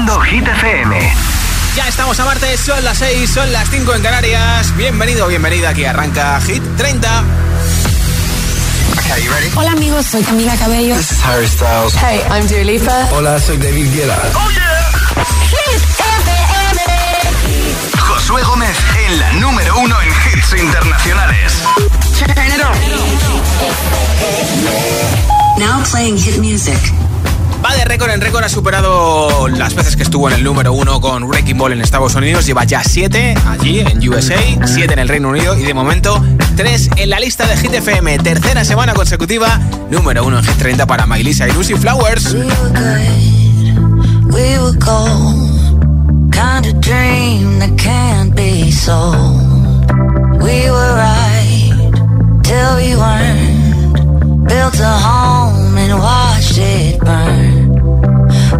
Haciendo Hit FM. Ya estamos a martes, son las 6, son las 5 en Canarias. Bienvenido, bienvenida, aquí arranca Hit 30. Okay, you ready? Hola amigos, soy Camila Cabello. This is Harry Styles. Hey, I'm Dua Lipa. Hola, soy David Guetta. ¡Oh, yeah! Hit FM. Josué Gómez en la número uno en hits internacionales. Now playing hit music. Va de récord en récord, ha superado las veces que estuvo en el número uno con Wrecking Ball en Estados Unidos. Lleva ya siete allí en USA, siete en el Reino Unido y de momento tres en la lista de Hit FM. Tercera semana consecutiva, número uno en Hit 30 para Miley Cyrus y Flowers. We were good, we were gold. Kind of dream that can't be sold. We were right till we weren't. Built a home and watched it burn.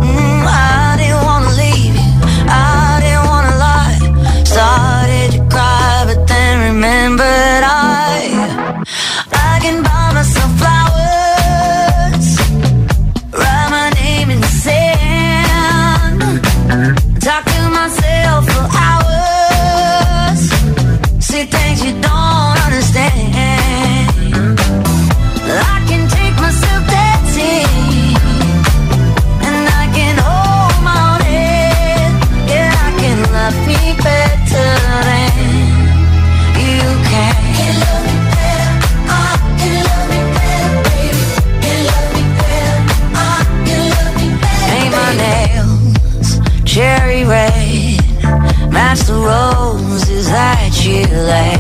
Mm, I didn't wanna leave you, I didn't wanna lie. Started to cry, but then remembered I, that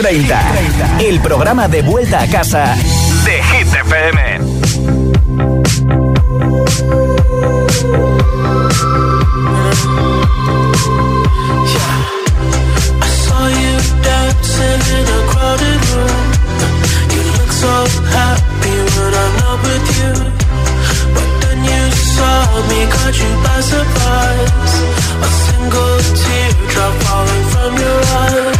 30. El programa de vuelta a casa de Hit FM. A single falling from your eye.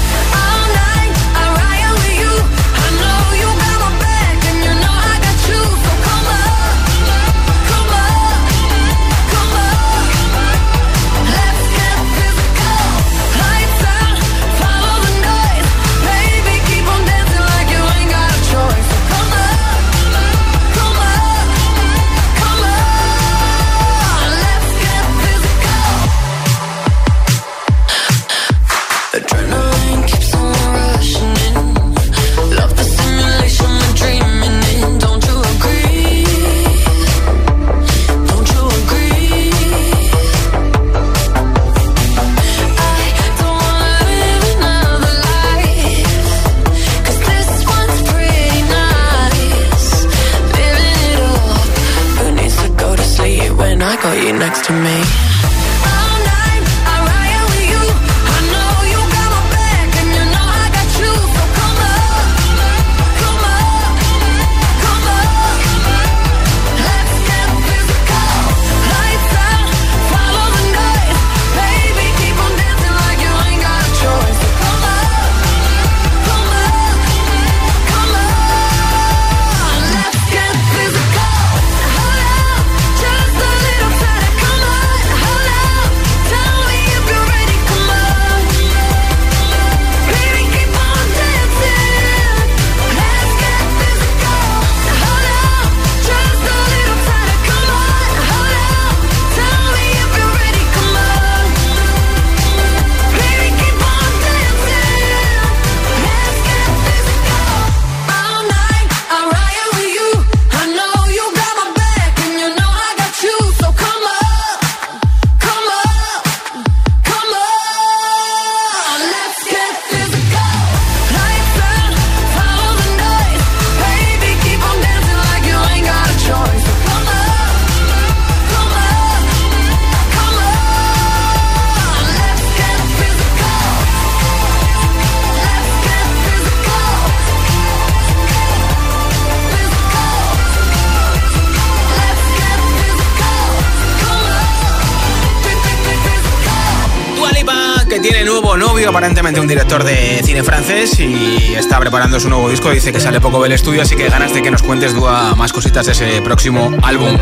Y está preparando su nuevo disco. Dice que sale poco del estudio, así que ganas de que nos cuentes más cositas de ese próximo álbum.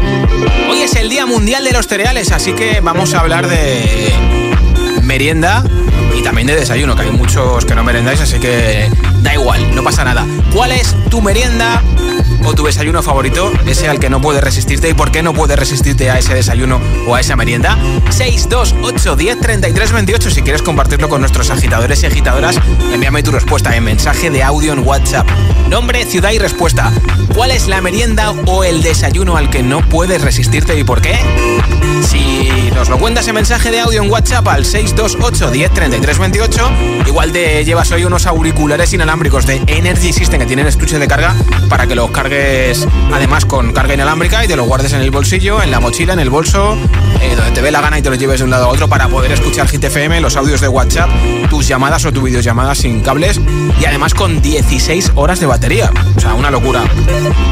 Hoy es el Día Mundial de los Cereales, así que vamos a hablar de merienda y también de desayuno, que hay muchos que no merendáis, así que da igual, no pasa nada. ¿Cuál es tu merienda? o tu desayuno favorito, ese al que no puedes resistirte y por qué no puedes resistirte a ese desayuno o a esa merienda. 628 10 33 28 si quieres compartirlo con nuestros agitadores y agitadoras, envíame tu respuesta en mensaje de audio en WhatsApp. Nombre, ciudad y respuesta. ¿Cuál es la merienda o el desayuno al que no puedes resistirte y por qué? Si nos lo cuentas en mensaje de audio en WhatsApp al 628 10 33 28, igual te llevas hoy unos auriculares inalámbricos de Energy System que tienen estuche de carga para que los cargues además con carga inalámbrica y te lo guardes en el bolsillo, en la mochila, en el bolso, eh, donde te ve la gana y te lo lleves de un lado a otro para poder escuchar Hit FM, los audios de WhatsApp, tus llamadas o tu videollamadas sin cables y además con 16 horas de batería. O sea, una locura.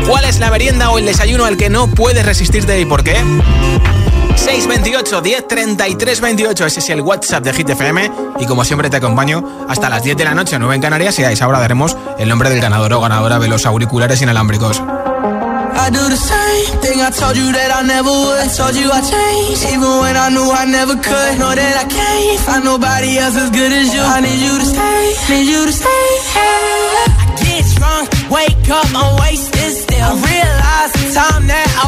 ¿Cuál es la merienda o el desayuno al que no puedes resistirte y por qué? 628 10 33 28. Ese es el WhatsApp de Hit FM. Y como siempre te acompaño hasta las 10 de la noche, 9 en Canarias. Y a esa hora daremos el nombre del ganador o ganadora de los auriculares inalámbricos. I do the same thing I told you that I never would. Told you I changed, even when I knew I never could. Know that I can't find nobody else as good as you. I need you to stay, need you to stay. I get drunk, wake up, I'm wasted still. I realize the time that I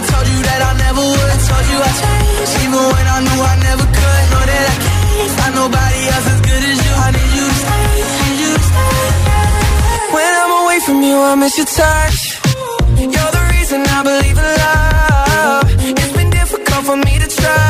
Told you that I never would. I told you I changed, even when I knew I never could. Know that I can't find nobody else as good as you. I need you to stay, need you to stay. When I'm away from you, I miss your touch. You're the reason I believe in love. It's been difficult for me to trust.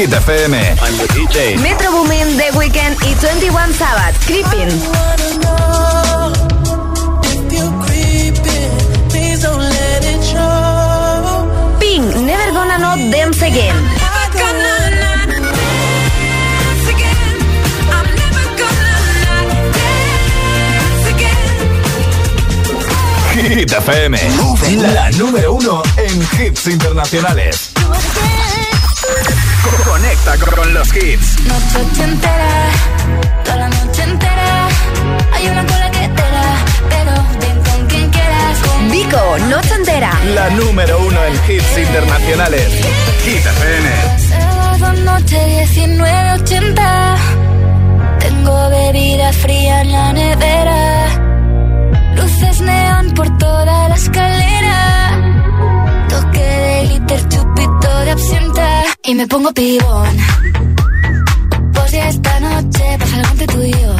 suena en Hit FM. Metro Boomin, The Weeknd y 21 Sabbath, Creeping. Pink, Never Gonna Not Dance Again. Hit FM. La número uno en hits internacionales. Conecta con los hits. Noche entera, toda la noche entera. Hay una cola que te da, pero ven con quien quieras. Con Vico, noche entera. La número uno en hits internacionales. Hit FM. Sábado noche 1980. Tengo bebida fría en la nevera. Luces neón por toda la escalera. Y me pongo pibón. Pues ya esta noche pasa algo entre tú y yo.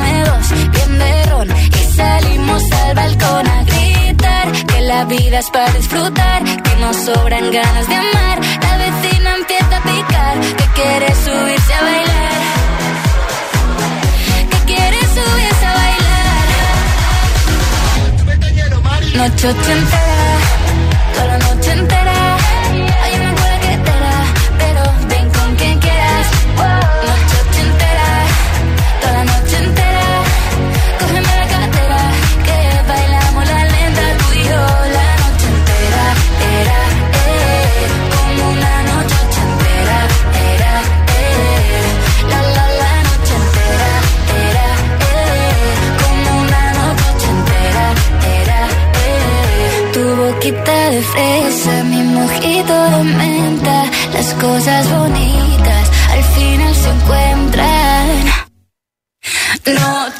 La vida para disfrutar, que nos sobran ganas de amar. La vecina empieza a picar, que quiere subirse a bailar. Que quiere subirse a bailar. Noche ochentera, cosas bonitas al final se encuentran. Noche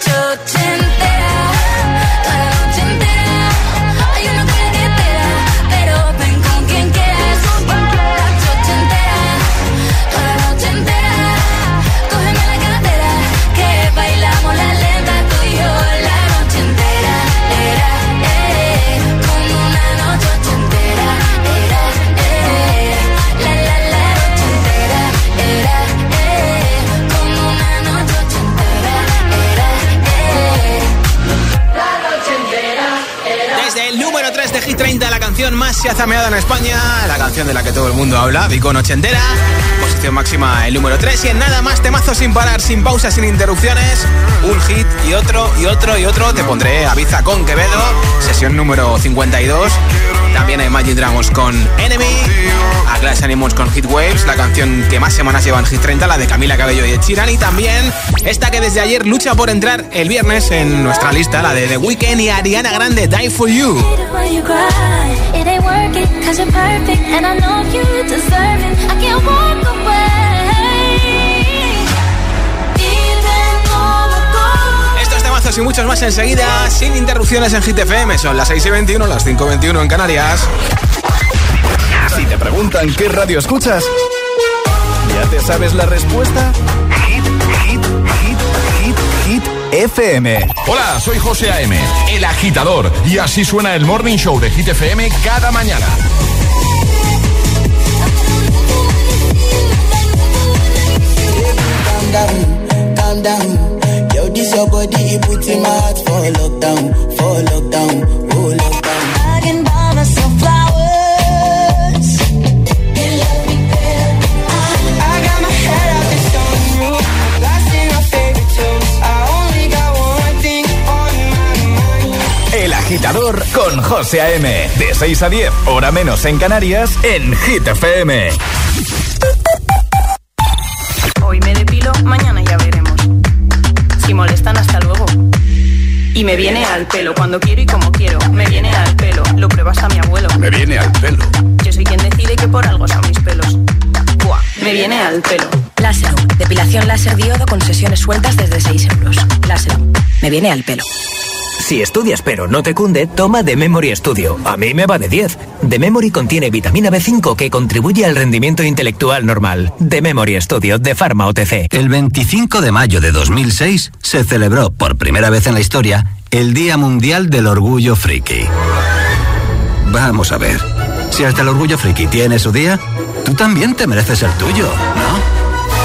más se ha zameado en España, la canción de la que todo el mundo habla, Vico Noche Entera. Posición máxima el número 3 y en nada más temazos sin parar, sin pausas, sin interrupciones. Un hit y otro y otro y otro. Te pondré Aviza con Quevedo, sesión número 52. También a Imagine Dragons con Enemy, a Glass Animals con Hit Waves, la canción que más semanas lleva en Hit 30, la de Camila Cabello y Sheeran. Y también esta que desde ayer lucha por entrar el viernes en nuestra lista, la de The Weeknd y Ariana Grande, Die For You. It perfect and I know. Estos temazos y muchos más enseguida, sin interrupciones en Hit FM. Son las 6 y 21, las 5 y 21 en Canarias. Si te preguntan qué radio escuchas, ¿ya te sabes la respuesta? Hit, hit, hit, hit, hit, FM. Hola, soy José A.M., el agitador, y así suena el Morning Show de Hit FM cada mañana. Calm down, calm down. Yo, this your body, it puts in my heart for lockdown, for lockdown, oh lockdown. I can buy myself flowers. I got my head out the sunroof, blasting my favorite tunes. I only got one thing on my mind. El agitador con José A.M. De 6 a 10, hora menos en Canarias, en Hit FM. Y me viene al pelo cuando quiero y como quiero. Me viene al pelo. Lo pruebas a mi abuelo. Me viene al pelo. Yo soy quien decide que por algo son mis pelos. Buah, me viene al pelo. Láser. Depilación láser diodo con sesiones sueltas desde 6 euros. Láser. Me viene al pelo. Si estudias pero no te cunde, toma The Memory Studio. A mí me va de 10. The Memory contiene vitamina B5 que contribuye al rendimiento intelectual normal. The Memory Studio de Pharma OTC. El 25 de mayo de 2006 se celebró por primera vez en la historia el Día Mundial del Orgullo Friki. Vamos a ver. Si hasta el Orgullo Friki tiene su día, tú también te mereces el tuyo, ¿no?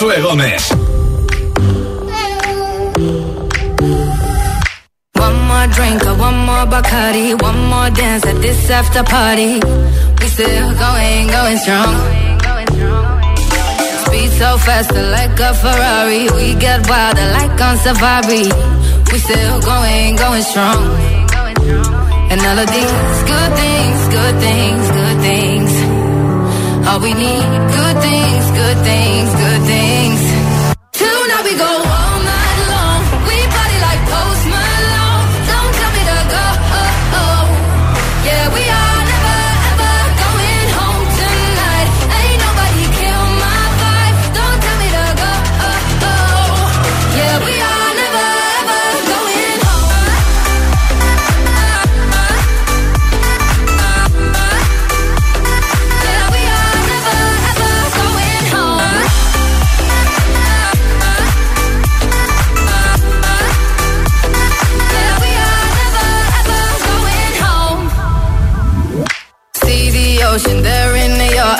Josué Gómez. One more drink one more Bacardi, one more dance at this after party. We still going, going strong. Speed so fast, like a Ferrari. We get wilder like on safari. We still going, going strong. And all of these good things, good things, good things. All we need, good things, good things, good things. Tonight we go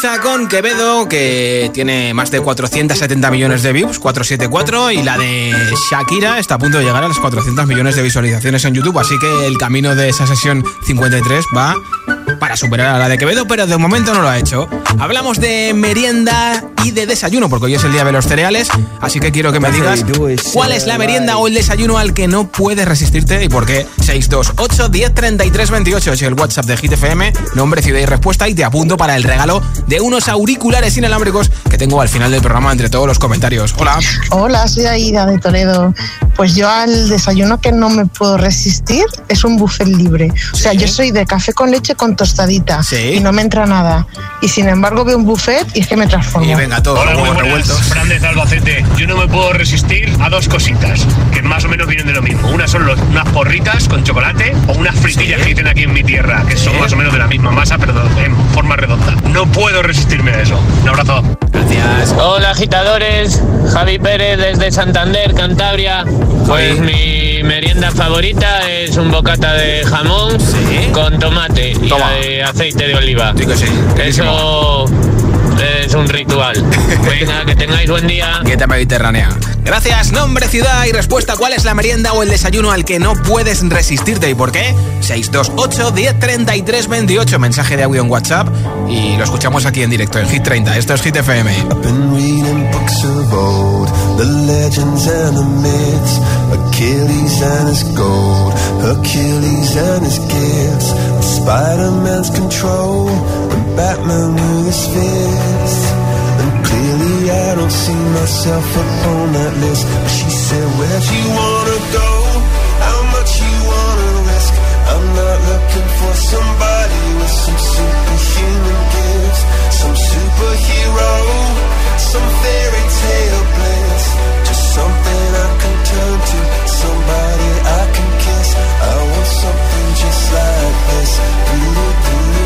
30, Pizza con Quevedo, que tiene más de 470 millones de views, 474, y la de Shakira está a punto de llegar a los 400 millones de visualizaciones en YouTube, así que el camino de esa sesión 53 va para superar a la de Quevedo, pero de momento no lo ha hecho. Hablamos de merienda y de desayuno, porque hoy es el día de los cereales, así que quiero que me digas cuál es la merienda o el desayuno al que no puedes resistirte y por qué. 628 10 33 28 es el WhatsApp de Hit FM, nombre, ciudad y respuesta y te apunto para el regalo de unos auriculares inalámbricos que tengo al final del programa entre todos los comentarios. Hola. Hola, soy Aida de Toledo. Pues yo al desayuno que no me puedo resistir es un buffet libre. O sea, yo soy de café con leche con tostadita y no me entra nada. Y sin embargo veo un buffet y es que me transformo. Y venga, todo Hola, muy buenas. Fran de Albacete. Yo no me puedo resistir a dos cositas que más o menos vienen de lo mismo. Una son los- unas porritas con chocolate o unas fritillas que dicen aquí en mi tierra, que son más o menos de la misma masa, pero en forma redonda. No puedo resistirme a eso. Un abrazo. Gracias. Hola agitadores, Javi Pérez desde Santander, Cantabria. Pues mi merienda favorita es un bocata de jamón con tomate y aceite de oliva. Eso es un ritual. Venga, que tengáis buen día. Dieta mediterránea. Gracias, nombre, ciudad y respuesta. ¿Cuál es la merienda o el desayuno al que no puedes resistirte y por qué? 628 10 33 28. Mensaje de audio en WhatsApp y lo escuchamos aquí en directo en Hit 30. Esto es Hit FM. been reading books of old, the legends and the myths, Achilles and his gold, Hercules and his gifts, Spider-Man's control, and Batman with his fists. And clearly I don't see myself upon that list. But she said, where'd you wanna go? How much you wanna risk? I'm not looking for somebody with some superhuman gifts, some superhero, some fairy tale bliss. Just something I can turn to, somebody I can kiss. I something just like this. Do-do-do-do, do-do-do,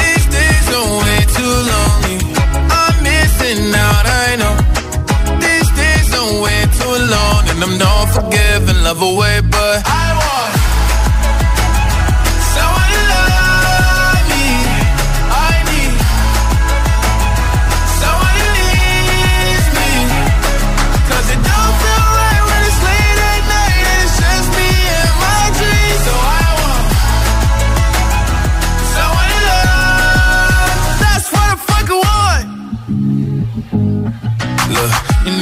Days too. I'm missing out, I know. Days too long, and I'm not forgiving, love away, but I want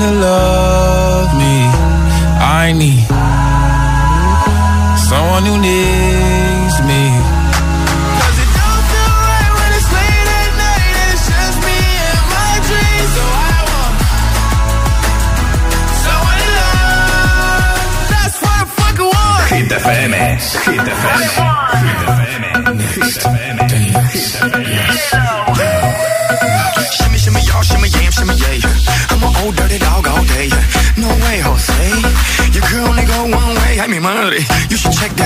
to love me. I need someone who needs me. 'Cause it don't feel right when it's late at night it's just me and my dreams. So I want someone to love. That's what I fucking want. Hit FM, Hit FM, Hit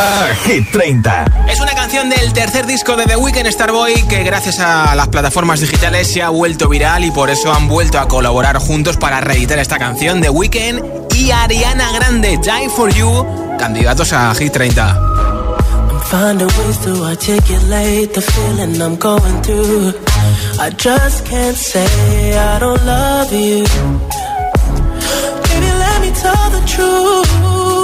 Ah, Hit 30. Es una canción del tercer disco de The Weeknd Starboy que gracias a las plataformas digitales se ha vuelto viral y por eso han vuelto a colaborar juntos para reeditar esta canción The Weeknd y Ariana Grande Die for You, candidatos a Hit 30. Find a ways let me tell the truth.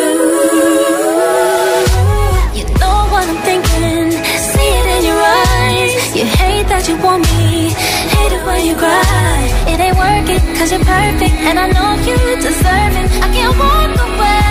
you cry. It ain't working, cause you're perfect, and I know you deserve it. I can't walk away.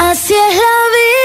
Así es la vida.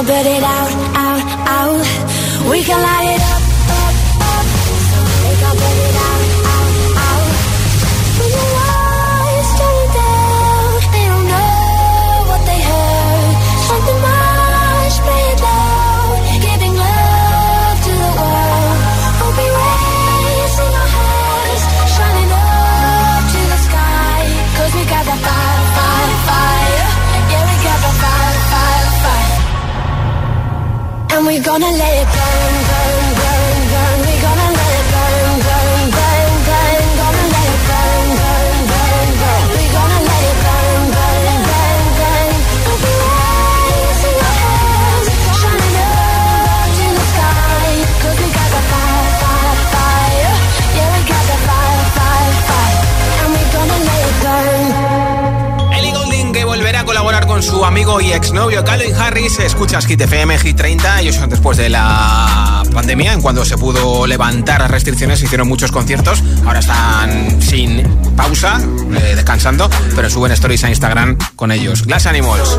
I'll blurt it out. gonna let amigo y exnovio Calvin Harris. Escuchas Hit FM, Hit 30. Ellos después de la pandemia, en cuando se pudo levantar las restricciones, hicieron muchos conciertos. Ahora están sin pausa, eh, descansando, pero suben stories a Instagram con ellos. Glass Animals.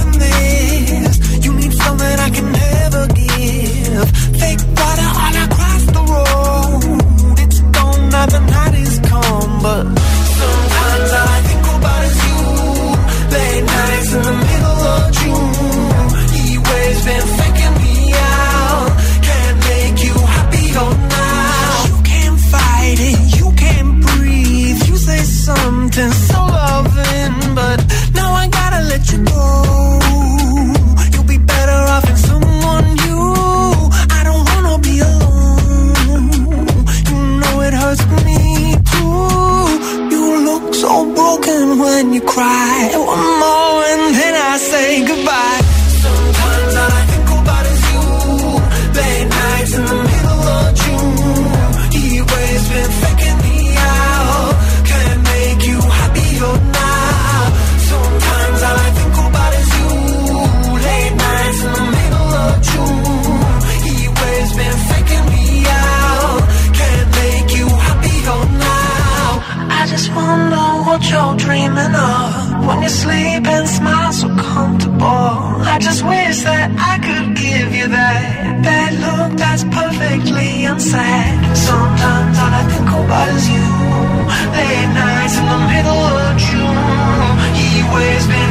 that's perfectly unsaid. Sometimes all I think about is you. Late nights in the middle of June. He waves been